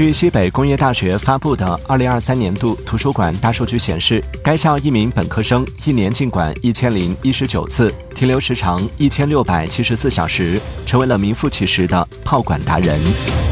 据西北工业大学发布的二零二三年度图书馆大数据显示该校一名本科生一年进馆一千零一十九次停留时长一千六百七十四小时成为了名副其实的泡馆达人。